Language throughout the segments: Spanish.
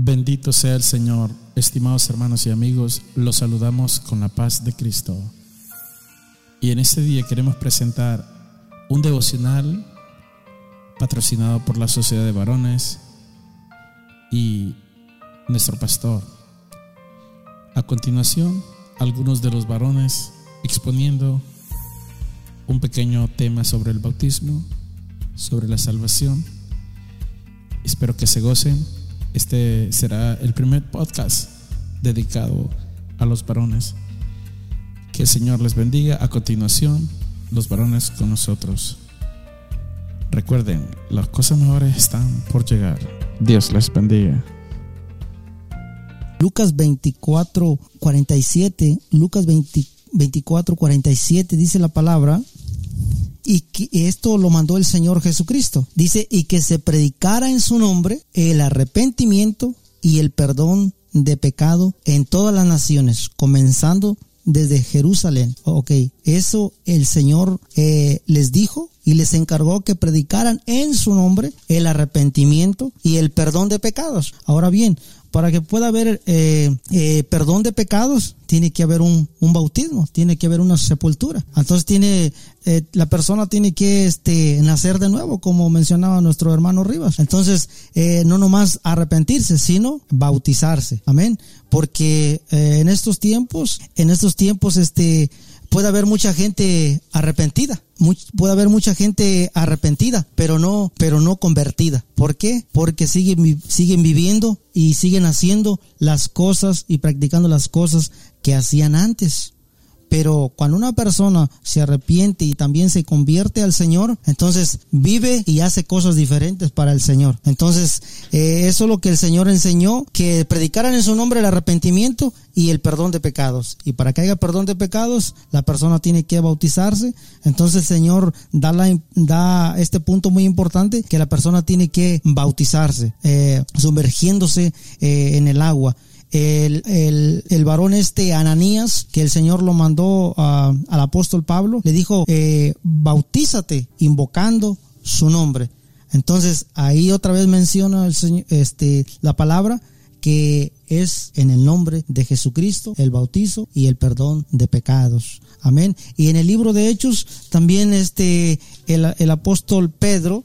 Bendito sea el Señor, estimados hermanos y amigos, los saludamos con la paz de Cristo. Y en este día queremos presentar un devocional patrocinado por la Sociedad de Varones y nuestro pastor. A continuación, algunos de los varones exponiendo un pequeño tema sobre el bautismo, sobre la salvación. Espero que se gocen. Este será el primer podcast dedicado a los varones. Que el Señor les bendiga. A continuación, los varones con nosotros. Recuerden, las cosas mejores están por llegar. Dios les bendiga. Lucas 24, 47, Lucas 24, 47 dice la palabra, y esto lo mandó el Señor Jesucristo. Dice, y que se predicara en su nombre el arrepentimiento y el perdón de pecado en todas las naciones, comenzando desde Jerusalén. Ok, eso el Señor eh, les dijo y les encargó que predicaran en su nombre el arrepentimiento y el perdón de pecados. Ahora bien, para que pueda haber eh, eh, perdón de pecados, tiene que haber un, bautismo, tiene que haber una sepultura. Entonces tiene, eh, la persona tiene que este, nacer de nuevo, como mencionaba nuestro hermano Rivas. Entonces, no nomás arrepentirse, sino bautizarse. Amén. Porque en estos tiempos, en estos tiempos, este, puede haber mucha gente arrepentida, puede haber mucha gente arrepentida, pero no, pero no convertida. ¿Por qué? Porque siguen, siguen viviendo y siguen haciendo las cosas y practicando las cosas que hacían antes. Pero cuando una persona se arrepiente y también se convierte al Señor, entonces vive y hace cosas diferentes para el Señor. Entonces, eh, eso es lo que el Señor enseñó, que predicaran en su nombre el arrepentimiento y el perdón de pecados. Y para que haya perdón de pecados, la persona tiene que bautizarse. Entonces el Señor da, este punto muy importante, que la persona tiene que bautizarse, eh, sumergiéndose eh, en el agua el, el, varón este Ananías, que el Señor lo mandó al apóstol Pablo, le dijo, eh, bautízate invocando su nombre. Entonces ahí otra vez menciona el Señor, este, la palabra que es en el nombre de Jesucristo el bautizo y el perdón de pecados. Amén. Y en el libro de Hechos también este el, el apóstol Pedro,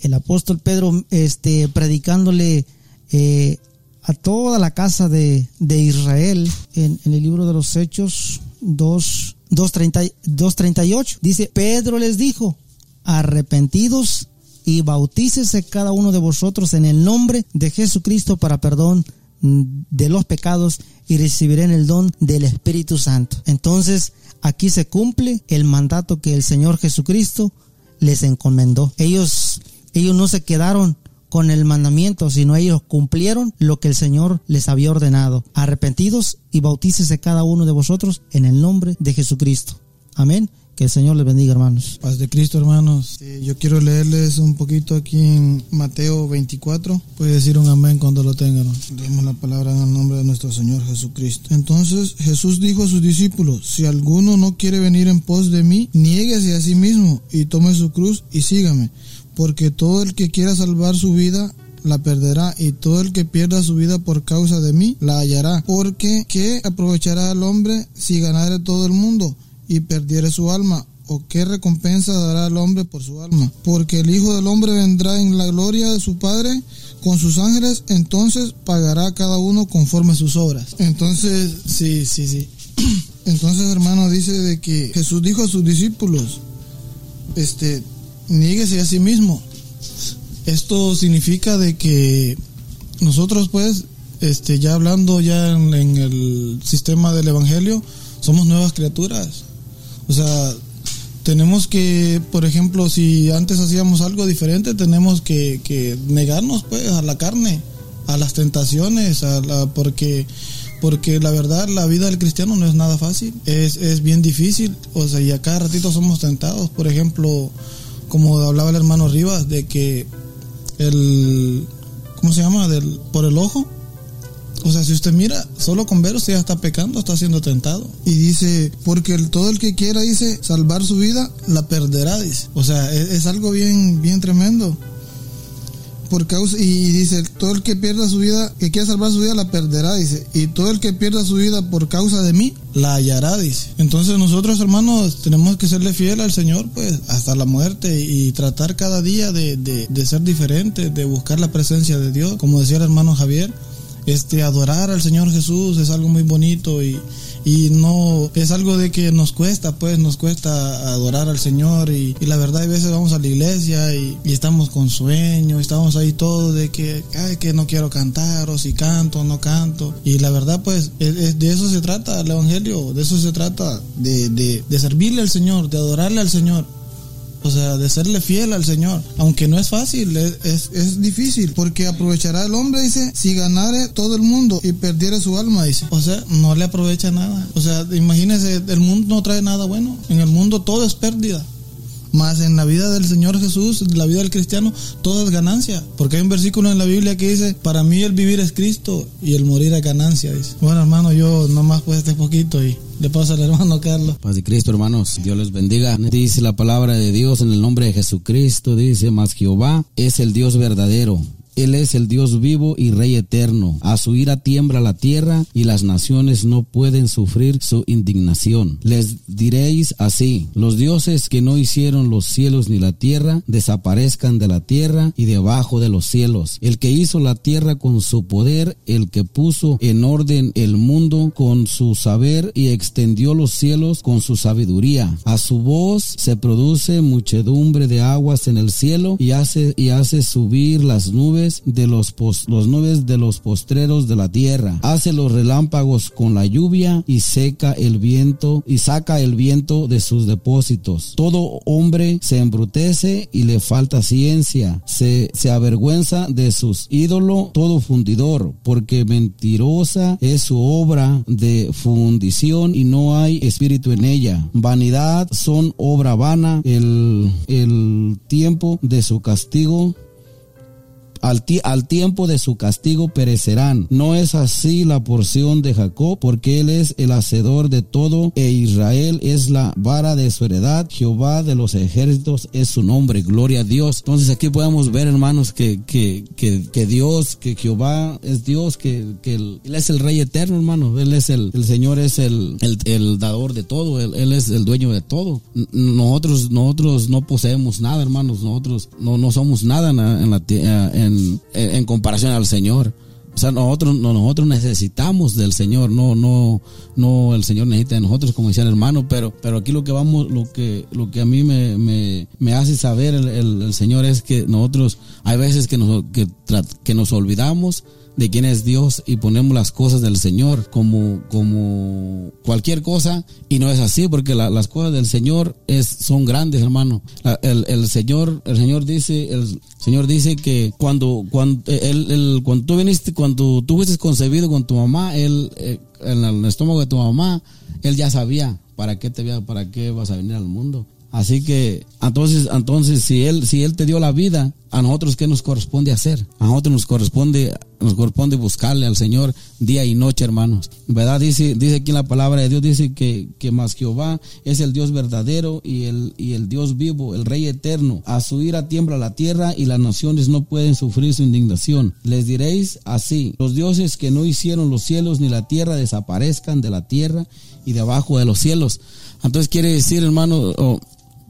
el apóstol Pedro este predicándole eh, a toda la casa de, Israel en, el libro de los Hechos 2, 2.38. Dice, Pedro les dijo, arrepentidos y bautícese cada uno de vosotros en el nombre de Jesucristo para perdón de los pecados y recibirán el don del Espíritu Santo. Entonces, aquí se cumple el mandato que el Señor Jesucristo les encomendó. Ellos, ellos no se quedaron con el mandamiento, sino ellos cumplieron lo que el Señor les había ordenado. Arrepentidos y bautícese cada uno de vosotros en el nombre de Jesucristo. Amén. Que el Señor les bendiga, hermanos. Paz de Cristo, hermanos. yo quiero leerles un poquito aquí en Mateo 24. Puede decir un amén cuando lo tengan. Leemos la palabra en el nombre de nuestro Señor Jesucristo. Entonces Jesús dijo a sus discípulos, si alguno no quiere venir en pos de mí, niéguese a sí mismo y tome su cruz y sígame porque todo el que quiera salvar su vida la perderá y todo el que pierda su vida por causa de mí la hallará. Porque ¿qué aprovechará el hombre si ganare todo el mundo y perdiere su alma? ¿O qué recompensa dará el hombre por su alma? Porque el Hijo del Hombre vendrá en la gloria de su Padre con sus ángeles, entonces pagará cada uno conforme a sus obras. Entonces, sí, sí, sí. Entonces, hermano, dice de que Jesús dijo a sus discípulos, este, niéguese a sí mismo. Esto significa de que nosotros pues, este, ya hablando ya en, el sistema del Evangelio, somos nuevas criaturas. O sea, tenemos que, por ejemplo, si antes hacíamos algo diferente, tenemos que, negarnos pues a la carne, a las tentaciones, a la, porque porque la verdad la vida del cristiano no es nada fácil, es, es bien difícil, o sea, y a cada ratito somos tentados, por ejemplo, como hablaba el hermano Rivas, de que el, ¿cómo se llama? Del, por el ojo. O sea, si usted mira, solo con ver usted ya está pecando, está siendo tentado. Y dice, porque todo el que quiera, dice, salvar su vida, la perderá, dice. O sea, es, algo bien, bien tremendo. Por causa y dice todo el que pierda su vida que quiera salvar su vida la perderá dice y todo el que pierda su vida por causa de mí la hallará dice. Entonces nosotros hermanos tenemos que serle fiel al Señor pues hasta la muerte y tratar cada día de, de, de ser diferente de buscar la presencia de Dios. Como decía el hermano Javier este adorar al Señor Jesús es algo muy bonito y, y no es algo de que nos cuesta pues nos cuesta adorar al Señor y, la verdad a veces vamos a la iglesia y, estamos con sueño estamos ahí todos de que ay, que no quiero cantar o si canto o no canto. Y la verdad pues es, es de eso se trata el evangelio de eso se trata de, de, de servirle al Señor de adorarle al Señor o sea, de serle fiel al Señor. Aunque no es fácil, es, es, difícil, porque aprovechará el hombre, dice, si ganare todo el mundo y perdiere su alma, dice. O sea, no le aprovecha nada. O sea, imagínese, el mundo no trae nada bueno. En el mundo todo es pérdida. Más en la vida del Señor Jesús, la vida del cristiano, todo es ganancia. Porque hay un versículo en la Biblia que dice, para mí el vivir es Cristo y el morir es ganancia. Dice. Bueno, hermano, yo nomás pues este poquito y le paso al hermano Carlos. Paz de Cristo, hermanos. Dios les bendiga. Dice la palabra de Dios en el nombre de Jesucristo. Dice, más Jehová es el Dios verdadero él es el Dios vivo y Rey eterno. A su ira tiembla la tierra y las naciones no pueden sufrir su indignación. Les diréis así, los dioses que no hicieron los cielos ni la tierra desaparezcan de la tierra y debajo de los cielos. El que hizo la tierra con su poder, el que puso en orden el mundo con su saber y extendió los cielos con su sabiduría. A su voz se produce muchedumbre de aguas en el cielo y hace, y hace subir las nubes de los, los nubes de los postreros de la tierra. Hace los relámpagos con la lluvia y seca el viento y saca el viento de sus depósitos. Todo hombre se embrutece y le falta ciencia. Se, se avergüenza de sus ídolos todo fundidor, porque mentirosa es su obra de fundición y no hay espíritu en ella. Vanidad son obra vana, el, el tiempo de su castigo al, al, tiempo de su castigo perecerán. No es así la porción de Jacob, porque él es el hacedor de todo, e Israel es la vara de su heredad. Jehová de los ejércitos es su nombre. Gloria a Dios. Entonces aquí podemos ver, hermanos, que, que, que, que Dios, que Jehová es Dios, que, que él, él, es el Rey eterno, hermano. Él es el, el Señor es el, el, el dador de todo. Él, él, es el dueño de todo. Nosotros, nosotros no poseemos nada, hermanos. Nosotros no, no somos nada en la, en la en en, comparación al Señor. O sea, nosotros, nosotros necesitamos del Señor, no, no, no el Señor necesita de nosotros, como decía el hermano, pero, pero aquí lo que vamos, lo que, lo que a mí me, me, me hace saber el, el, el, Señor es que nosotros, hay veces que nos, que, que nos olvidamos de quién es Dios y ponemos las cosas del Señor como, como cualquier cosa y no es así porque la, las cosas del Señor es, son grandes hermano el, el, Señor el Señor dice el Señor dice que cuando cuando él, él, cuando tú viniste cuando tú fuiste concebido con tu mamá él eh, en el estómago de tu mamá él ya sabía para qué te para qué vas a venir al mundo Así que, entonces, entonces, si él, si él te dio la vida, a nosotros qué nos corresponde hacer? A nosotros nos corresponde, nos corresponde buscarle al Señor día y noche, hermanos. ¿Verdad? Dice, dice aquí en la palabra de Dios, dice que, que más Jehová es el Dios verdadero y el, y el Dios vivo, el Rey eterno. A su ira tiembla la tierra y las naciones no pueden sufrir su indignación. Les diréis así, los dioses que no hicieron los cielos ni la tierra desaparezcan de la tierra y debajo de los cielos. Entonces quiere decir, hermano,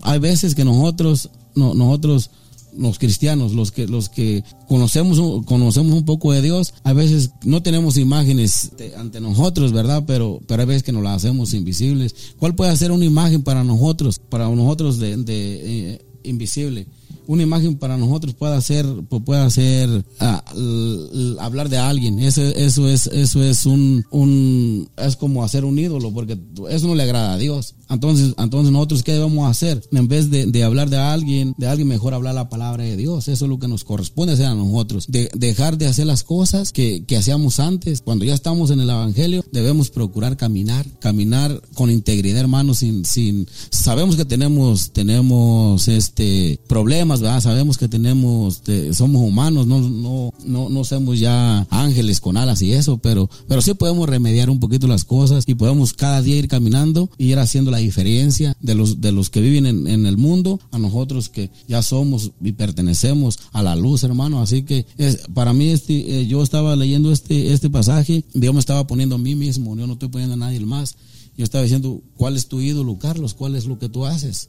hay veces que nosotros, no, nosotros, los cristianos, los que, los que conocemos, conocemos un poco de Dios, a veces no tenemos imágenes ante nosotros, ¿verdad? Pero, pero hay veces que nos las hacemos invisibles. ¿Cuál puede ser una imagen para nosotros, para nosotros de, de eh, invisible? Una imagen para nosotros puede ser puede ser uh, hablar de alguien. Eso eso es eso es un, un es como hacer un ídolo porque eso no le agrada a Dios. Entonces entonces nosotros qué debemos hacer en vez de, de hablar de alguien de alguien mejor hablar la palabra de Dios. Eso es lo que nos corresponde hacer a nosotros. De, dejar de hacer las cosas que, que hacíamos antes. Cuando ya estamos en el evangelio debemos procurar caminar caminar con integridad hermanos sin sin sabemos que tenemos tenemos este problemas problemas, ¿verdad? Sabemos que tenemos, este, somos humanos, no, no, no, no somos ya ángeles con alas y eso, pero, pero sí podemos remediar un poquito las cosas y podemos cada día ir caminando y ir haciendo la diferencia de los, de los que viven en, en el mundo a nosotros que ya somos y pertenecemos a la luz, hermano. Así que es, para mí, este, eh, yo estaba leyendo este, este pasaje, Dios me estaba poniendo a mí mismo, yo no estoy poniendo a nadie más. Yo estaba diciendo, ¿cuál es tu ídolo, Carlos? ¿Cuál es lo que tú haces?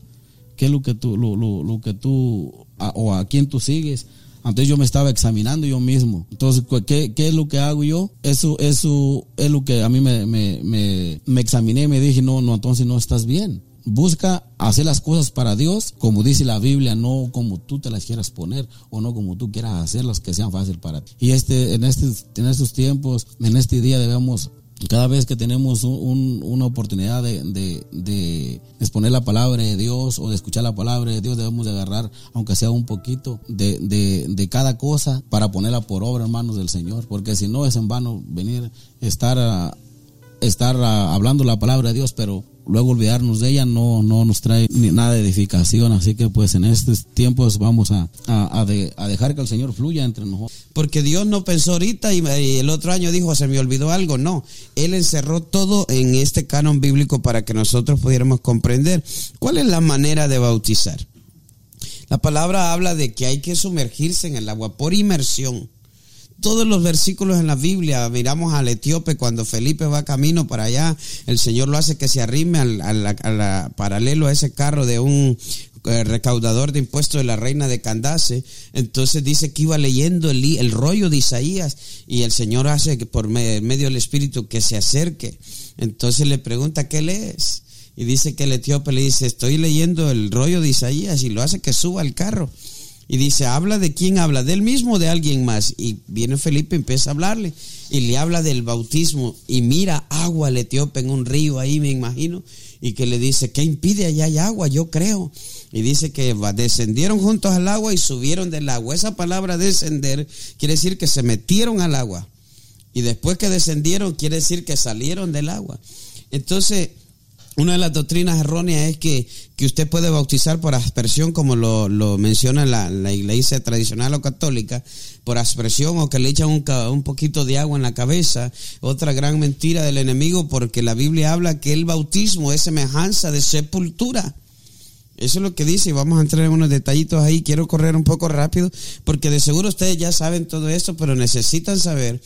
¿Qué es lo que tú, lo, lo, lo que tú, o a quién tú sigues? Entonces yo me estaba examinando yo mismo. Entonces, ¿qué, qué es lo que hago yo? Eso, eso es lo que a mí me, me, me, me examiné y me dije, no, no, entonces no estás bien. Busca hacer las cosas para Dios, como dice la Biblia, no como tú te las quieras poner o no como tú quieras hacerlas que sean fáciles para ti. Y este, en, este, en estos tiempos, en este día debemos cada vez que tenemos un, una oportunidad de, exponer la palabra de Dios o de escuchar la palabra de Dios, debemos de agarrar, aunque sea un poquito, de, cada cosa para ponerla por obra en manos del Señor. Porque si no es en vano venir, estar, a, estar hablando la palabra de Dios, pero luego olvidarnos de ella no, no nos trae ni nada de edificación. Así que pues en estos tiempos vamos a, a, de, a dejar que el Señor fluya entre nosotros. Porque Dios no pensó ahorita y, y el otro año dijo, se me olvidó algo. No, Él encerró todo en este canon bíblico para que nosotros pudiéramos comprender cuál es la manera de bautizar. La palabra habla de que hay que sumergirse en el agua por inmersión todos los versículos en la Biblia. Miramos al etíope cuando Felipe va camino para allá, el Señor lo hace que se arrime al, al, al paralelo a ese carro de un eh, recaudador de impuestos de la reina de Candace. Entonces dice que iba leyendo el, el rollo de Isaías y el Señor hace que por medio del Espíritu que se acerque. Entonces le pregunta, ¿qué lees? Y dice que el etíope le dice, estoy leyendo el rollo de Isaías y lo hace que suba al carro. Y dice, ¿habla de quién habla? ¿Del mismo o de alguien más? Y viene Felipe y empieza a hablarle. Y le habla del bautismo. Y mira agua el etíope en un río ahí, me imagino. Y que le dice, ¿qué impide? Allá hay agua, yo creo. Y dice que descendieron juntos al agua y subieron del agua. Esa palabra descender quiere decir que se metieron al agua. Y después que descendieron quiere decir que salieron del agua. Entonces, una de las doctrinas erróneas es que, que usted puede bautizar por aspersión, como lo, lo menciona la, la, iglesia tradicional o católica, por aspersión o que le echan un, un, poquito de agua en la cabeza. Otra gran mentira del enemigo, porque la Biblia habla que el bautismo es semejanza de sepultura. Eso es lo que dice y vamos a entrar en unos detallitos ahí. Quiero correr un poco rápido porque de seguro ustedes ya saben todo esto, pero necesitan saber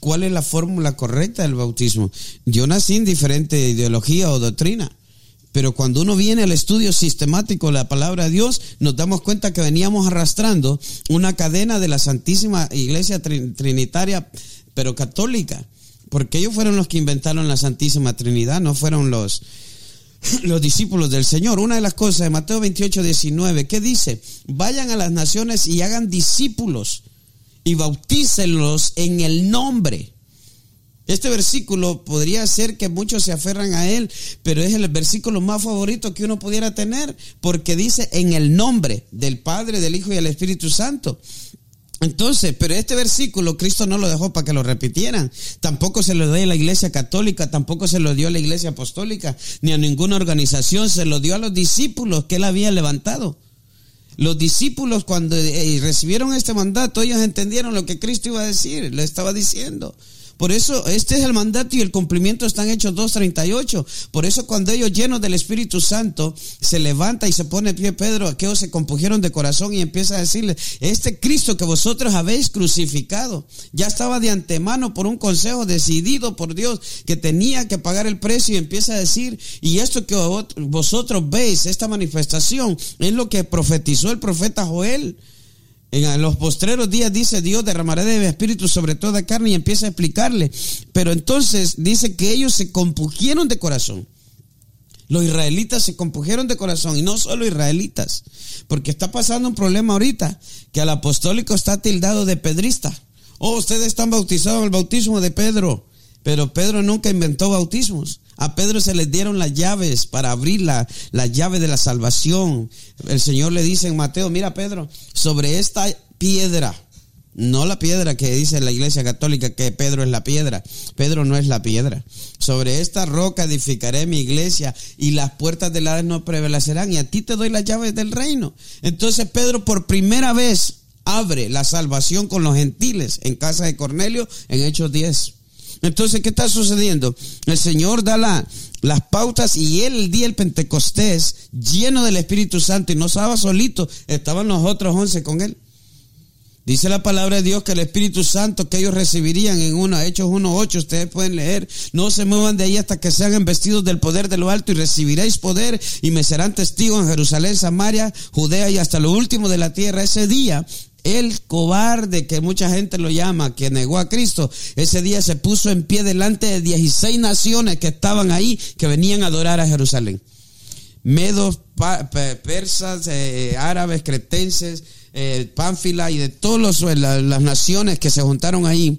cuál es la fórmula correcta del bautismo. Yo nací en diferente ideología o doctrina, pero cuando uno viene al estudio sistemático de la palabra de Dios, nos damos cuenta que veníamos arrastrando una cadena de la Santísima Iglesia Trinitaria, pero católica, porque ellos fueron los que inventaron la Santísima Trinidad, no fueron los los discípulos del Señor. Una de las cosas de Mateo 28, 19, ¿qué dice? Vayan a las naciones y hagan discípulos y bautícenlos en el nombre. Este versículo podría ser que muchos se aferran a él, pero es el versículo más favorito que uno pudiera tener, porque dice en el nombre del Padre, del Hijo y del Espíritu Santo. Entonces, pero este versículo Cristo no lo dejó para que lo repitieran. Tampoco se lo dio a la iglesia católica, tampoco se lo dio a la iglesia apostólica, ni a ninguna organización, se lo dio a los discípulos que él había levantado. Los discípulos cuando eh, recibieron este mandato, ellos entendieron lo que Cristo iba a decir, le estaba diciendo. Por eso este es el mandato y el cumplimiento están hechos 2.38. Por eso cuando ellos llenos del Espíritu Santo se levanta y se pone pie Pedro, aquellos se compugieron de corazón y empieza a decirle, este Cristo que vosotros habéis crucificado, ya estaba de antemano por un consejo decidido por Dios que tenía que pagar el precio y empieza a decir, y esto que vosotros veis, esta manifestación, es lo que profetizó el profeta Joel. En los postreros días dice Dios derramaré de mi espíritu sobre toda carne y empieza a explicarle. Pero entonces dice que ellos se compugieron de corazón. Los israelitas se compugieron de corazón y no solo israelitas, porque está pasando un problema ahorita, que al apostólico está tildado de pedrista. Oh, ustedes están bautizados en el bautismo de Pedro, pero Pedro nunca inventó bautismos. A Pedro se le dieron las llaves para abrir la, la, llave de la salvación. El Señor le dice en Mateo, mira Pedro, sobre esta piedra, No la piedra que dice la iglesia católica que Pedro es la piedra. Pedro no es la piedra. Sobre esta roca edificaré mi iglesia y las puertas del Hades no prevalecerán y a ti te doy las llaves del reino. Entonces Pedro por primera vez abre la salvación con los gentiles en casa de Cornelio en Hechos 10. Entonces, ¿qué está sucediendo? El Señor da la, las pautas y él el día del Pentecostés, lleno del Espíritu Santo y no estaba solito, estaban los otros once con él. Dice la palabra de Dios que el Espíritu Santo que ellos recibirían en uno, Hechos 1.8, ustedes pueden leer, no se muevan de ahí hasta que sean investidos del poder de lo alto y recibiréis poder y me serán testigos en Jerusalén, Samaria, Judea y hasta lo último de la tierra. Ese día el cobarde que mucha gente lo llama, que negó a Cristo, ese día se puso en pie delante de 16 naciones que estaban ahí, que venían a adorar a Jerusalén. Medos, persas, eh, árabes, cretenses, eh, Pánfila y de todas las naciones que se juntaron ahí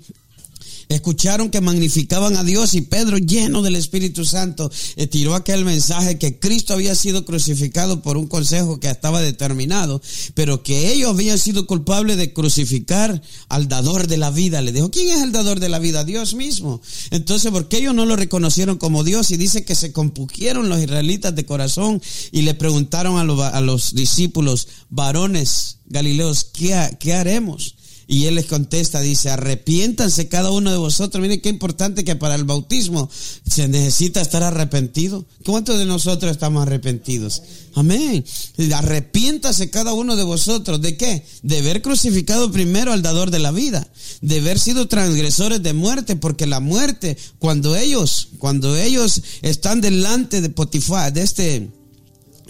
escucharon que magnificaban a Dios y Pedro, lleno del Espíritu Santo, eh, tiró aquel mensaje que Cristo había sido crucificado por un consejo que estaba determinado, pero que ellos habían sido culpables de crucificar al dador de la vida. Le dijo, ¿quién es el dador de la vida? Dios mismo. Entonces, ¿por qué ellos no lo reconocieron como Dios? Y dice que se compugieron los israelitas de corazón y le preguntaron a los, discípulos, varones galileos, ¿qué, qué haremos? Y él les contesta, dice, arrepiéntanse cada uno de vosotros. Miren qué importante que para el bautismo se necesita estar arrepentido. ¿Cuántos de nosotros estamos arrepentidos? Amén. Arrepiéntase cada uno de vosotros. ¿De qué? De haber crucificado primero al dador de la vida. De haber sido transgresores de muerte. Porque la muerte, cuando ellos, cuando ellos están delante de Potifar, de este,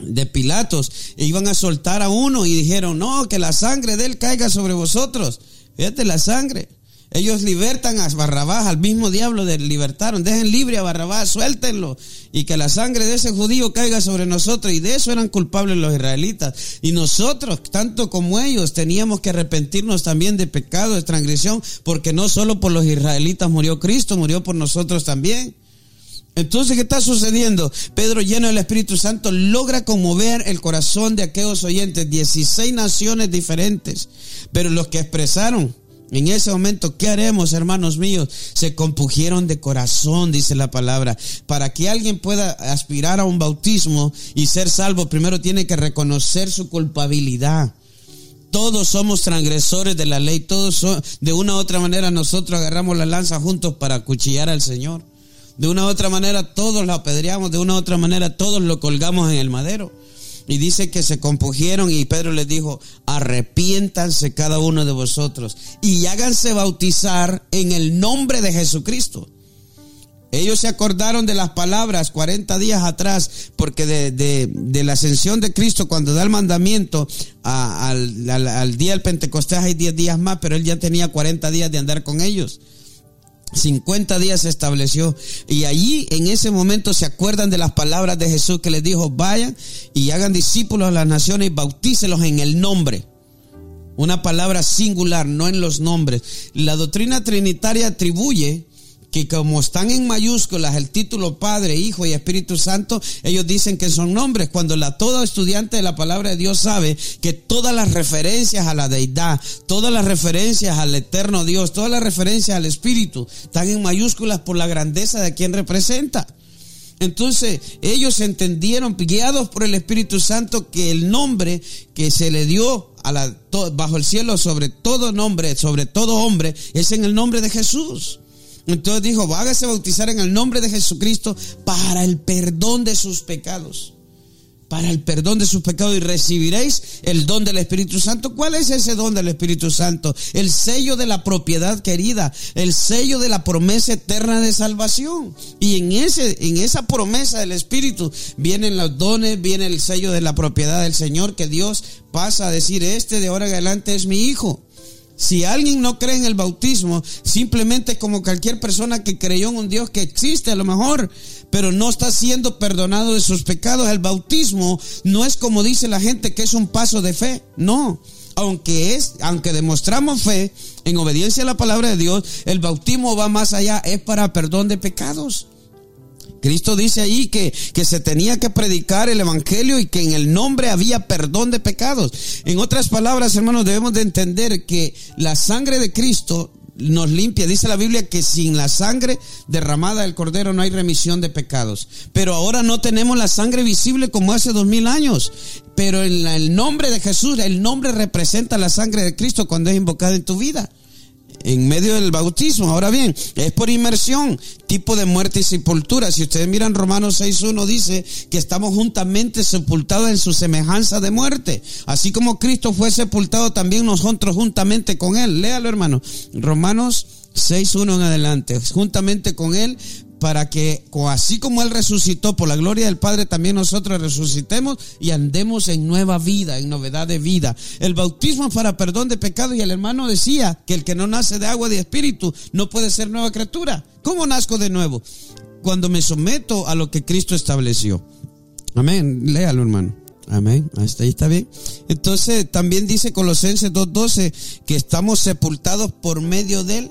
de Pilatos e iban a soltar a uno y dijeron, no, que la sangre de él caiga sobre vosotros. Fíjate la sangre. Ellos libertan a Barrabás, al mismo diablo de libertaron. Dejen libre a Barrabás, suéltenlo. Y que la sangre de ese judío caiga sobre nosotros. Y de eso eran culpables los israelitas. Y nosotros, tanto como ellos, teníamos que arrepentirnos también de pecado, de transgresión, porque no solo por los israelitas murió Cristo, murió por nosotros también. Entonces, ¿qué está sucediendo? Pedro, lleno del Espíritu Santo, logra conmover el corazón de aquellos oyentes, 16 naciones diferentes, pero los que expresaron en ese momento, ¿qué haremos, hermanos míos? Se compugieron de corazón, dice la palabra. Para que alguien pueda aspirar a un bautismo y ser salvo, primero tiene que reconocer su culpabilidad. Todos somos transgresores de la ley, todos de una u otra manera nosotros agarramos la lanza juntos para acuchillar al Señor. De una u otra manera todos lo apedreamos, de una u otra manera todos lo colgamos en el madero. Y dice que se compugieron y Pedro les dijo, arrepiéntanse cada uno de vosotros y háganse bautizar en el nombre de Jesucristo. Ellos se acordaron de las palabras 40 días atrás, porque de, la ascensión de Cristo, cuando da el mandamiento al, al, día del Pentecostés hay 10 días más, pero él ya tenía 40 días de andar con ellos. 50 días se estableció y allí en ese momento se acuerdan de las palabras de Jesús que les dijo, vayan y hagan discípulos a las naciones y bautícelos en el nombre. Una palabra singular, no en los nombres. La doctrina trinitaria atribuye que como están en mayúsculas el título Padre, Hijo y Espíritu Santo, ellos dicen que son nombres, cuando la, todo estudiante de la palabra de Dios sabe que todas las referencias a la deidad, todas las referencias al eterno Dios, todas las referencias al Espíritu, están en mayúsculas por la grandeza de quien representa. Entonces ellos entendieron, guiados por el Espíritu Santo, que el nombre que se le dio a la, bajo el cielo sobre todo nombre, sobre todo hombre, es en el nombre de Jesús. Entonces dijo, hágase bautizar en el nombre de Jesucristo para el perdón de sus pecados. Para el perdón de sus pecados y recibiréis el don del Espíritu Santo. ¿Cuál es ese don del Espíritu Santo? El sello de la propiedad querida, el sello de la promesa eterna de salvación. Y en ese en esa promesa del Espíritu vienen los dones, viene el sello de la propiedad del Señor que Dios pasa a decir, este de ahora en adelante es mi hijo. Si alguien no cree en el bautismo, simplemente como cualquier persona que creyó en un Dios que existe a lo mejor, pero no está siendo perdonado de sus pecados. El bautismo no es como dice la gente que es un paso de fe, no. Aunque es, aunque demostramos fe en obediencia a la palabra de Dios, el bautismo va más allá, es para perdón de pecados. Cristo dice ahí que, que se tenía que predicar el Evangelio y que en el nombre había perdón de pecados. En otras palabras, hermanos, debemos de entender que la sangre de Cristo nos limpia. Dice la Biblia que sin la sangre derramada del cordero no hay remisión de pecados. Pero ahora no tenemos la sangre visible como hace dos mil años. Pero en el nombre de Jesús, el nombre representa la sangre de Cristo cuando es invocada en tu vida en medio del bautismo. Ahora bien, es por inmersión, tipo de muerte y sepultura. Si ustedes miran Romanos 6.1 dice que estamos juntamente sepultados en su semejanza de muerte. Así como Cristo fue sepultado, también nosotros juntamente con Él. Léalo hermano. Romanos 6.1 en adelante. Juntamente con Él para que así como Él resucitó por la gloria del Padre, también nosotros resucitemos y andemos en nueva vida, en novedad de vida. El bautismo es para perdón de pecados y el hermano decía que el que no nace de agua y de espíritu no puede ser nueva criatura. ¿Cómo nazco de nuevo? Cuando me someto a lo que Cristo estableció. Amén. Léalo, hermano. Amén. Hasta ahí está bien. Entonces también dice Colosenses 2.12 que estamos sepultados por medio del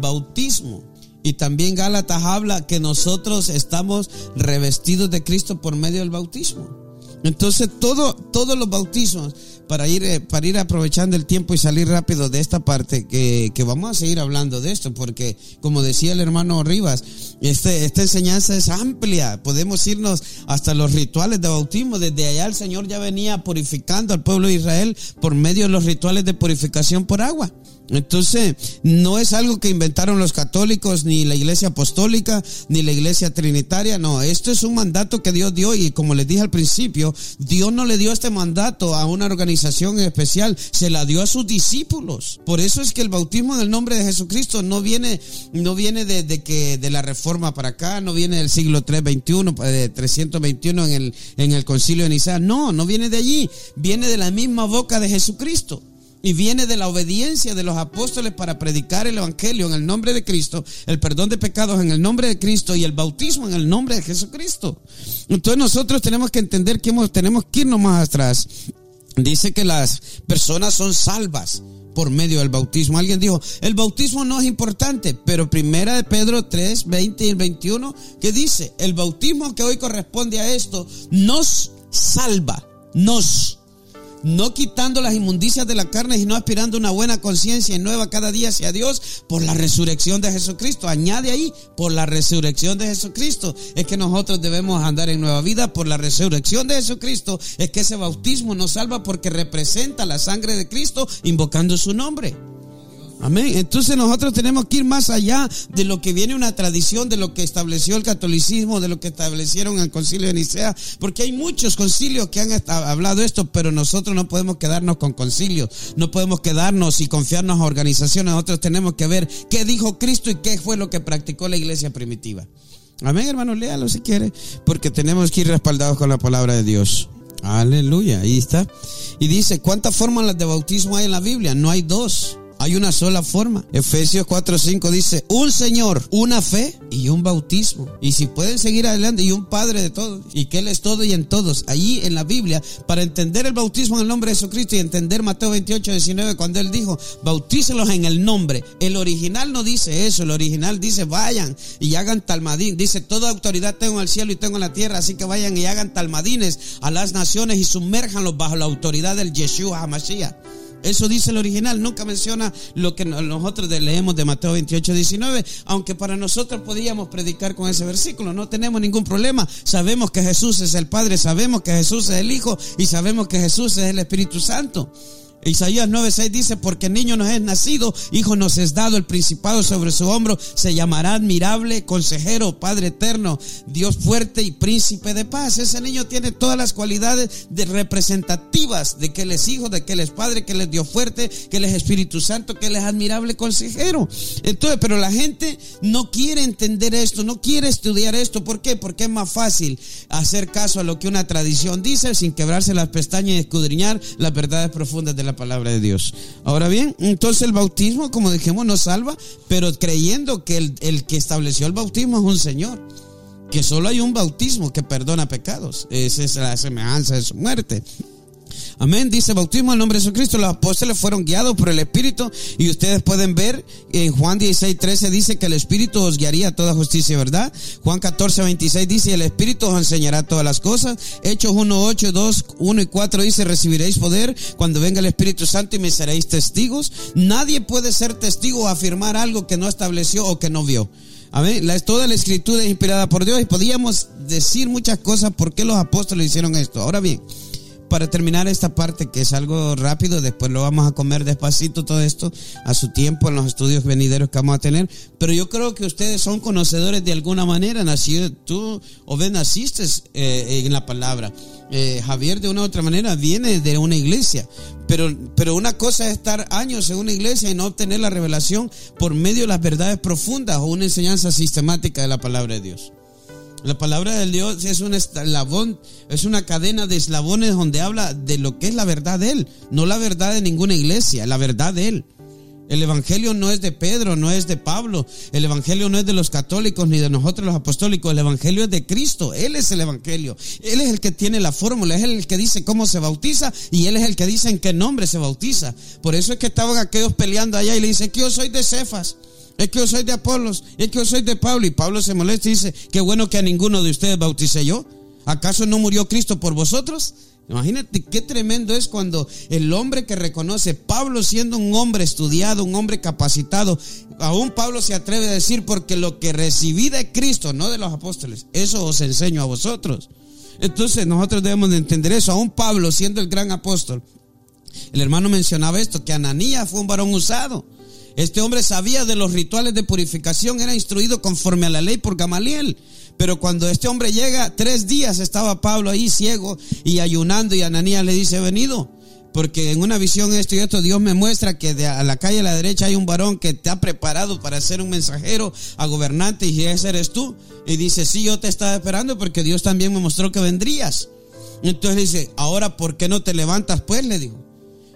bautismo. Y también Gálatas habla que nosotros estamos revestidos de Cristo por medio del bautismo. Entonces, todo, todos los bautismos, para ir, eh, para ir aprovechando el tiempo y salir rápido de esta parte, que, que, vamos a seguir hablando de esto, porque como decía el hermano Rivas, este, esta enseñanza es amplia. Podemos irnos hasta los rituales de bautismo. Desde allá el Señor ya venía purificando al pueblo de Israel por medio de los rituales de purificación por agua. Entonces, no es algo que inventaron los católicos, ni la iglesia apostólica, ni la iglesia trinitaria, no, esto es un mandato que Dios dio y como les dije al principio, Dios no le dio este mandato a una organización especial, se la dio a sus discípulos. Por eso es que el bautismo en el nombre de Jesucristo no viene, no viene de, que, de la reforma para acá, no viene del siglo 321, de 321 en el, en el concilio de Nicea, no, no viene de allí, viene de la misma boca de Jesucristo y viene de la obediencia de los apóstoles para predicar el Evangelio en el nombre de Cristo, el perdón de pecados en el nombre de Cristo y el bautismo en el nombre de Jesucristo. Entonces nosotros tenemos que entender que tenemos que irnos más atrás. Dice que las personas son salvas por medio del bautismo. Alguien dijo, el bautismo no es importante, pero primera de Pedro 3, 20 y 21, que dice, el bautismo que hoy corresponde a esto nos salva, nos no quitando las inmundicias de la carne, sino aspirando una buena conciencia y nueva cada día hacia Dios por la resurrección de Jesucristo. Añade ahí, por la resurrección de Jesucristo. Es que nosotros debemos andar en nueva vida por la resurrección de Jesucristo. Es que ese bautismo nos salva porque representa la sangre de Cristo invocando su nombre. Amén. Entonces nosotros tenemos que ir más allá de lo que viene una tradición, de lo que estableció el catolicismo, de lo que establecieron el concilio de Nicea, porque hay muchos concilios que han hablado esto, pero nosotros no podemos quedarnos con concilios, no podemos quedarnos y confiarnos a organizaciones, nosotros tenemos que ver qué dijo Cristo y qué fue lo que practicó la iglesia primitiva. Amén, hermano, léalo si quiere, porque tenemos que ir respaldados con la palabra de Dios. Aleluya, ahí está. Y dice, ¿cuántas formas de bautismo hay en la Biblia? No hay dos. Hay una sola forma. Efesios 4:5 dice, un Señor, una fe y un bautismo. Y si pueden seguir adelante, y un Padre de todos, y que Él es todo y en todos. Allí en la Biblia, para entender el bautismo en el nombre de Jesucristo y entender Mateo 28, 19, cuando Él dijo, bautícelos en el nombre. El original no dice eso, el original dice, vayan y hagan talmadín. Dice, toda autoridad tengo en el cielo y tengo en la tierra, así que vayan y hagan talmadines a las naciones y sumérjanlos bajo la autoridad del Yeshua HaMashiach. Eso dice el original, nunca menciona lo que nosotros leemos de Mateo 28, 19, aunque para nosotros podíamos predicar con ese versículo, no tenemos ningún problema. Sabemos que Jesús es el Padre, sabemos que Jesús es el Hijo y sabemos que Jesús es el Espíritu Santo. Isaías 9:6 dice, porque niño nos es nacido, hijo nos es dado, el principado sobre su hombro, se llamará admirable, consejero, Padre eterno, Dios fuerte y príncipe de paz. Ese niño tiene todas las cualidades de representativas de que él es hijo, de que él es padre, que él es Dios fuerte, que él es Espíritu Santo, que él es admirable consejero. Entonces, pero la gente no quiere entender esto, no quiere estudiar esto. ¿Por qué? Porque es más fácil hacer caso a lo que una tradición dice sin quebrarse las pestañas y escudriñar las verdades profundas de la palabra de Dios. Ahora bien, entonces el bautismo, como dijimos, nos salva, pero creyendo que el, el que estableció el bautismo es un Señor. Que solo hay un bautismo que perdona pecados. Esa es la semejanza de su muerte. Amén. Dice bautismo en nombre de Jesucristo. Los apóstoles fueron guiados por el Espíritu. Y ustedes pueden ver en Juan 16, 13 dice que el Espíritu os guiaría a toda justicia, ¿verdad? Juan 14, 26 dice, el Espíritu os enseñará todas las cosas. Hechos 1, 8, 2, 1 y 4 dice, recibiréis poder cuando venga el Espíritu Santo y me seréis testigos. Nadie puede ser testigo o afirmar algo que no estableció o que no vio. Amén. La, toda la escritura es inspirada por Dios y podíamos decir muchas cosas por qué los apóstoles hicieron esto. Ahora bien, para terminar esta parte, que es algo rápido, después lo vamos a comer despacito todo esto a su tiempo en los estudios venideros que vamos a tener. Pero yo creo que ustedes son conocedores de alguna manera. Nacido, tú, o ven, naciste eh, en la palabra. Eh, Javier, de una u otra manera, viene de una iglesia. Pero, pero una cosa es estar años en una iglesia y no obtener la revelación por medio de las verdades profundas o una enseñanza sistemática de la palabra de Dios. La palabra de Dios es un eslabón, es una cadena de eslabones donde habla de lo que es la verdad de Él, no la verdad de ninguna iglesia, la verdad de Él. El Evangelio no es de Pedro, no es de Pablo. El Evangelio no es de los católicos ni de nosotros los apostólicos. El Evangelio es de Cristo. Él es el Evangelio. Él es el que tiene la fórmula. es el que dice cómo se bautiza y Él es el que dice en qué nombre se bautiza. Por eso es que estaban aquellos peleando allá y le dicen que yo soy de Cefas es que yo soy de Apolos, es que yo soy de Pablo. Y Pablo se molesta y dice, qué bueno que a ninguno de ustedes bauticé yo. ¿Acaso no murió Cristo por vosotros? Imagínate qué tremendo es cuando el hombre que reconoce, Pablo siendo un hombre estudiado, un hombre capacitado, aún Pablo se atreve a decir, porque lo que recibí de Cristo, no de los apóstoles, eso os enseño a vosotros. Entonces nosotros debemos de entender eso, aún Pablo siendo el gran apóstol. El hermano mencionaba esto, que Ananías fue un varón usado. Este hombre sabía de los rituales de purificación, era instruido conforme a la ley por Gamaliel. Pero cuando este hombre llega, tres días estaba Pablo ahí ciego y ayunando y Ananías le dice, venido. Porque en una visión esto y esto, Dios me muestra que de a la calle a la derecha hay un varón que te ha preparado para ser un mensajero a gobernante y ese eres tú. Y dice, sí, yo te estaba esperando porque Dios también me mostró que vendrías. Entonces dice, ahora, ¿por qué no te levantas pues? Le dijo.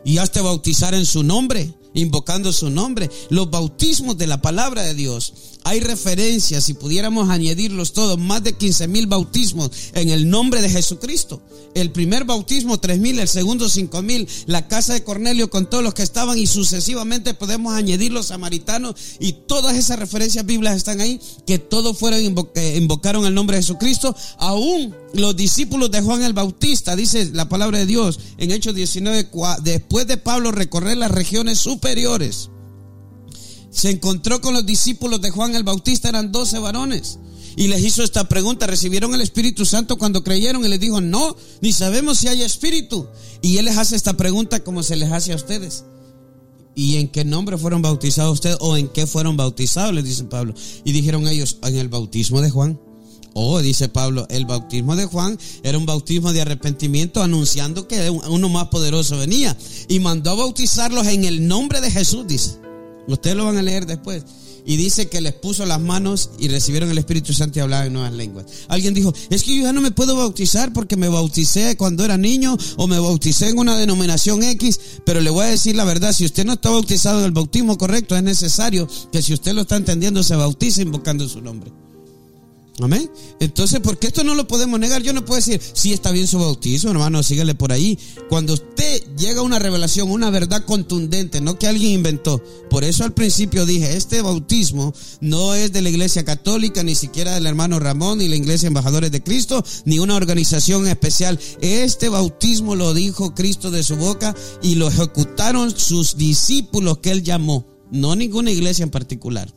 Y hazte bautizar en su nombre invocando su nombre. Los bautismos de la palabra de Dios. Hay referencias, si pudiéramos añadirlos todos, más de 15 mil bautismos en el nombre de Jesucristo. El primer bautismo 3 mil, el segundo 5 mil, la casa de Cornelio con todos los que estaban y sucesivamente podemos añadir los samaritanos y todas esas referencias bíblicas están ahí, que todos fueron eh, invocaron el nombre de Jesucristo. Aún los discípulos de Juan el Bautista, dice la palabra de Dios en Hechos 19, después de Pablo recorrer las regiones superiores, se encontró con los discípulos de Juan el Bautista, eran 12 varones. Y les hizo esta pregunta, ¿recibieron el Espíritu Santo cuando creyeron? Y les dijo, no, ni sabemos si hay Espíritu. Y él les hace esta pregunta como se les hace a ustedes. ¿Y en qué nombre fueron bautizados ustedes? ¿O en qué fueron bautizados? Les dice Pablo. Y dijeron ellos, en el bautismo de Juan. Oh, dice Pablo, el bautismo de Juan era un bautismo de arrepentimiento anunciando que uno más poderoso venía. Y mandó a bautizarlos en el nombre de Jesús, dice. Ustedes lo van a leer después. Y dice que les puso las manos y recibieron el Espíritu Santo y hablaban en nuevas lenguas. Alguien dijo, es que yo ya no me puedo bautizar porque me bauticé cuando era niño o me bauticé en una denominación X. Pero le voy a decir la verdad, si usted no está bautizado en el bautismo correcto, es necesario que si usted lo está entendiendo, se bautice invocando su nombre. Amén. Entonces, porque esto no lo podemos negar, yo no puedo decir, sí está bien su bautismo, hermano, sígale por ahí. Cuando usted llega a una revelación, una verdad contundente, no que alguien inventó. Por eso al principio dije, este bautismo no es de la iglesia católica, ni siquiera del hermano Ramón, ni la iglesia embajadores de Cristo, ni una organización especial. Este bautismo lo dijo Cristo de su boca y lo ejecutaron sus discípulos que él llamó, no ninguna iglesia en particular.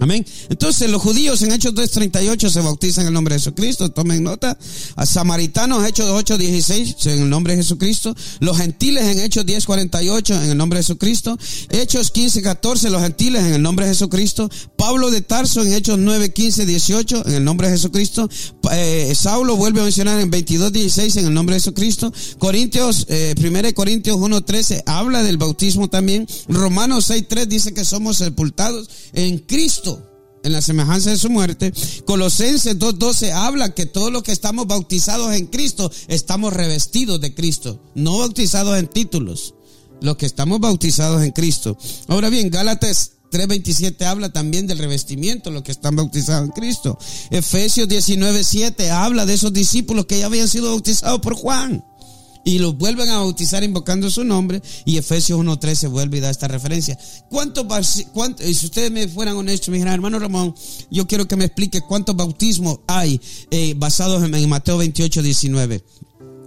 Amén. Entonces los judíos en Hechos 2.38 se bautizan en el nombre de Jesucristo. Tomen nota. A samaritanos Hechos 8.16 en el nombre de Jesucristo. Los gentiles en Hechos 10.48 en el nombre de Jesucristo. Hechos 15.14 los gentiles en el nombre de Jesucristo. Pablo de Tarso en Hechos 9.15, 18 en el nombre de Jesucristo. Eh, Saulo vuelve a mencionar en 22.16 en el nombre de Jesucristo. Corintios, eh, 1 Corintios 1.13 habla del bautismo también. Romanos 6.3 dice que somos sepultados en Cristo en la semejanza de su muerte. Colosenses 2.12 habla que todos los que estamos bautizados en Cristo estamos revestidos de Cristo, no bautizados en títulos, los que estamos bautizados en Cristo. Ahora bien, Gálatas 3.27 habla también del revestimiento, los que están bautizados en Cristo. Efesios 19.7 habla de esos discípulos que ya habían sido bautizados por Juan. Y los vuelven a bautizar invocando su nombre. Y Efesios 1.13 vuelve y da esta referencia. ¿Cuántos, cuánto, si ustedes me fueran honestos, me dijeran, hermano Ramón, yo quiero que me explique cuántos bautismos hay eh, basados en, Mateo 28.19.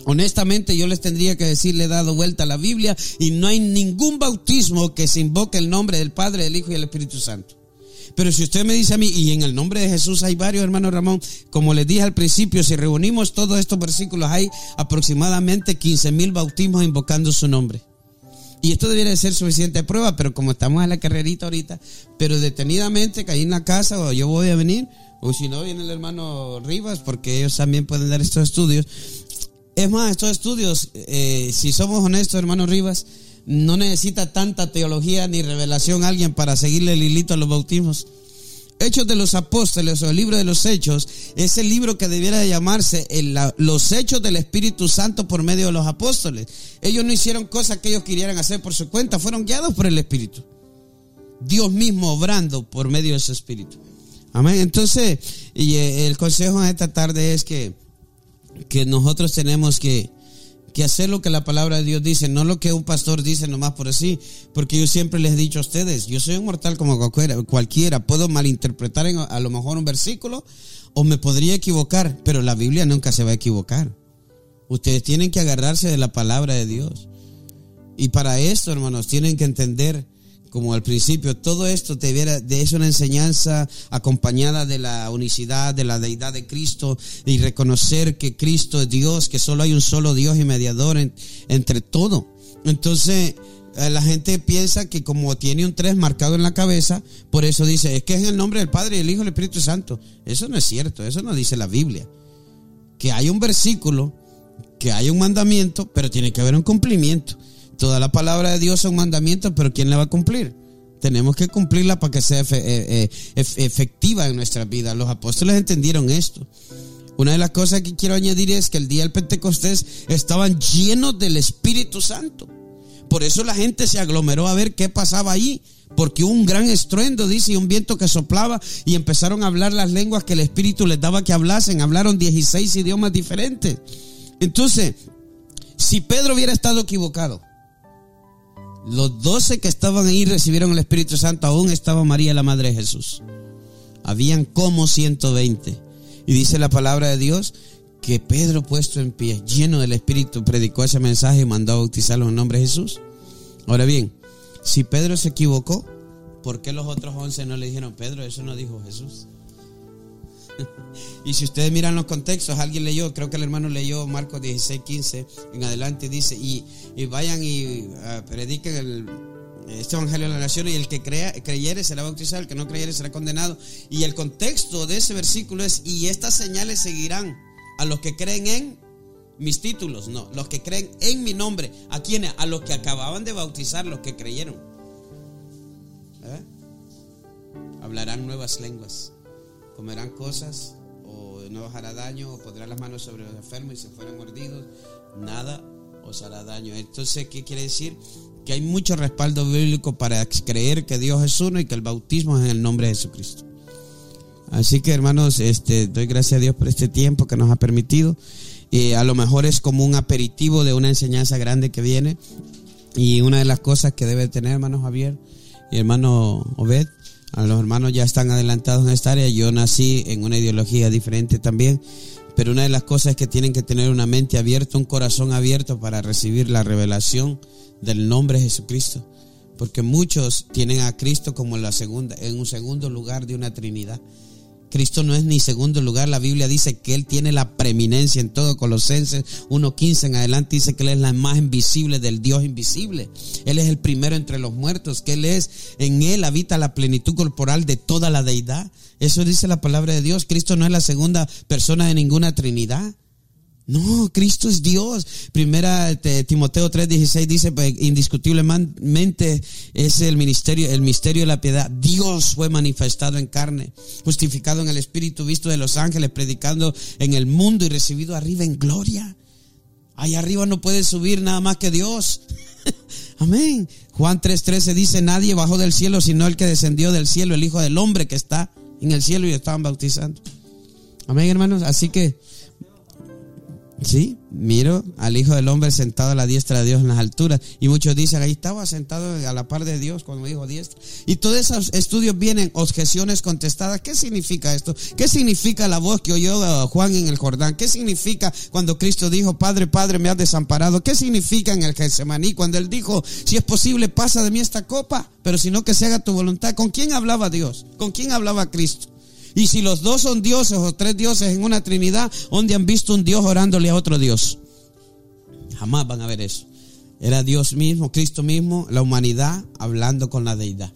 Honestamente yo les tendría que decir, le he dado vuelta a la Biblia y no hay ningún bautismo que se invoque el nombre del Padre, del Hijo y del Espíritu Santo. Pero si usted me dice a mí, y en el nombre de Jesús hay varios, hermano Ramón, como les dije al principio, si reunimos todos estos versículos, hay aproximadamente 15 mil bautismos invocando su nombre. Y esto debería ser suficiente prueba, pero como estamos en la carrerita ahorita, pero detenidamente caí en la casa o yo voy a venir, o si no, viene el hermano Rivas, porque ellos también pueden dar estos estudios. Es más, estos estudios, eh, si somos honestos, hermano Rivas, no necesita tanta teología ni revelación alguien para seguirle el hilito a los bautismos. Hechos de los Apóstoles o el libro de los Hechos es el libro que debiera llamarse los Hechos del Espíritu Santo por medio de los apóstoles. Ellos no hicieron cosas que ellos querían hacer por su cuenta, fueron guiados por el Espíritu. Dios mismo obrando por medio de su Espíritu. Amén. Entonces, y eh, el consejo de esta tarde es que, que nosotros tenemos que, que hacer lo que la palabra de Dios dice, no lo que un pastor dice nomás por así, porque yo siempre les he dicho a ustedes, yo soy un mortal como cualquiera, cualquiera puedo malinterpretar a lo mejor un versículo o me podría equivocar, pero la Biblia nunca se va a equivocar. Ustedes tienen que agarrarse de la palabra de Dios. Y para esto, hermanos, tienen que entender como al principio, todo esto te de es una enseñanza acompañada de la unicidad, de la deidad de Cristo y reconocer que Cristo es Dios, que solo hay un solo Dios y mediador entre todo. Entonces, eh, la gente piensa que como tiene un 3 marcado en la cabeza, por eso dice, es que es en el nombre del Padre, el Hijo y el Espíritu Santo. Eso no es cierto, eso no dice la Biblia. Que hay un versículo, que hay un mandamiento, pero tiene que haber un cumplimiento. Toda la palabra de Dios es un mandamiento, pero ¿quién la va a cumplir? Tenemos que cumplirla para que sea eh, eh, efectiva en nuestra vida. Los apóstoles entendieron esto. Una de las cosas que quiero añadir es que el día del Pentecostés estaban llenos del Espíritu Santo. Por eso la gente se aglomeró a ver qué pasaba ahí. Porque hubo un gran estruendo, dice, y un viento que soplaba y empezaron a hablar las lenguas que el Espíritu les daba que hablasen. Hablaron 16 idiomas diferentes. Entonces, si Pedro hubiera estado equivocado, los doce que estaban ahí recibieron el Espíritu Santo, aún estaba María, la Madre de Jesús. Habían como 120. Y dice la palabra de Dios que Pedro puesto en pie, lleno del Espíritu, predicó ese mensaje y mandó a bautizarlo en nombre de Jesús. Ahora bien, si Pedro se equivocó, ¿por qué los otros once no le dijeron, Pedro, eso no dijo Jesús? y si ustedes miran los contextos, alguien leyó, creo que el hermano leyó Marcos 16, 15 en adelante, dice, y, vayan y ah, prediquen este evangelio a la nación y el que crea, creyere será bautizado, el que no creyere será condenado. Y el contexto de ese versículo es, y estas señales seguirán a los que creen en mis títulos, no, los que creen en mi nombre. ¿A quiénes? A los que acababan de bautizar, los que creyeron. ¿Eh? Hablarán nuevas lenguas comerán cosas o no os hará daño o pondrán las manos sobre los enfermos y se fueran mordidos, nada os hará daño. Entonces, ¿qué quiere decir? Que hay mucho respaldo bíblico para creer que Dios es uno y que el bautismo es en el nombre de Jesucristo. Así que hermanos, este, doy gracias a Dios por este tiempo que nos ha permitido. y a lo mejor es como un aperitivo de una enseñanza grande que viene. Y una de las cosas que debe tener hermano Javier hermano Obed a los hermanos ya están adelantados en esta área. Yo nací en una ideología diferente también, pero una de las cosas es que tienen que tener una mente abierta, un corazón abierto para recibir la revelación del nombre de Jesucristo. Porque muchos tienen a Cristo como la segunda, en un segundo lugar de una Trinidad. Cristo no es ni segundo lugar. La Biblia dice que Él tiene la preeminencia en todo. Colosenses 1.15 en adelante dice que Él es la imagen visible del Dios invisible. Él es el primero entre los muertos. Que Él es, en Él habita la plenitud corporal de toda la deidad. Eso dice la palabra de Dios. Cristo no es la segunda persona de ninguna Trinidad. No, Cristo es Dios. Primera Timoteo 3:16 dice pues, indiscutiblemente es el ministerio, el misterio de la piedad. Dios fue manifestado en carne, justificado en el espíritu, visto de los ángeles, predicando en el mundo y recibido arriba en gloria. Allá arriba no puede subir nada más que Dios. Amén. Juan 3:13 dice, nadie bajó del cielo sino el que descendió del cielo, el Hijo del Hombre que está en el cielo y estaban bautizando. Amén, hermanos. Así que Sí, miro al Hijo del Hombre sentado a la diestra de Dios en las alturas. Y muchos dicen, ahí estaba sentado a la par de Dios cuando dijo diestra. Y todos esos estudios vienen objeciones contestadas. ¿Qué significa esto? ¿Qué significa la voz que oyó uh, Juan en el Jordán? ¿Qué significa cuando Cristo dijo, Padre, Padre, me has desamparado? ¿Qué significa en el Getsemaní cuando él dijo, si es posible, pasa de mí esta copa, pero si no que se haga tu voluntad? ¿Con quién hablaba Dios? ¿Con quién hablaba Cristo? Y si los dos son dioses o tres dioses en una trinidad, ¿dónde han visto un Dios orándole a otro Dios? Jamás van a ver eso. Era Dios mismo, Cristo mismo, la humanidad hablando con la deidad.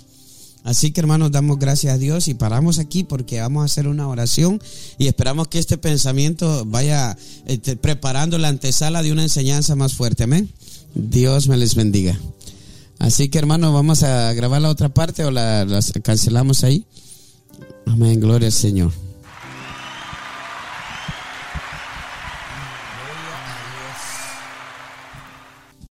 Así que hermanos, damos gracias a Dios y paramos aquí porque vamos a hacer una oración y esperamos que este pensamiento vaya este, preparando la antesala de una enseñanza más fuerte. Amén. Dios me les bendiga. Así que hermanos, vamos a grabar la otra parte o la, la cancelamos ahí. Amén, gloria al Señor.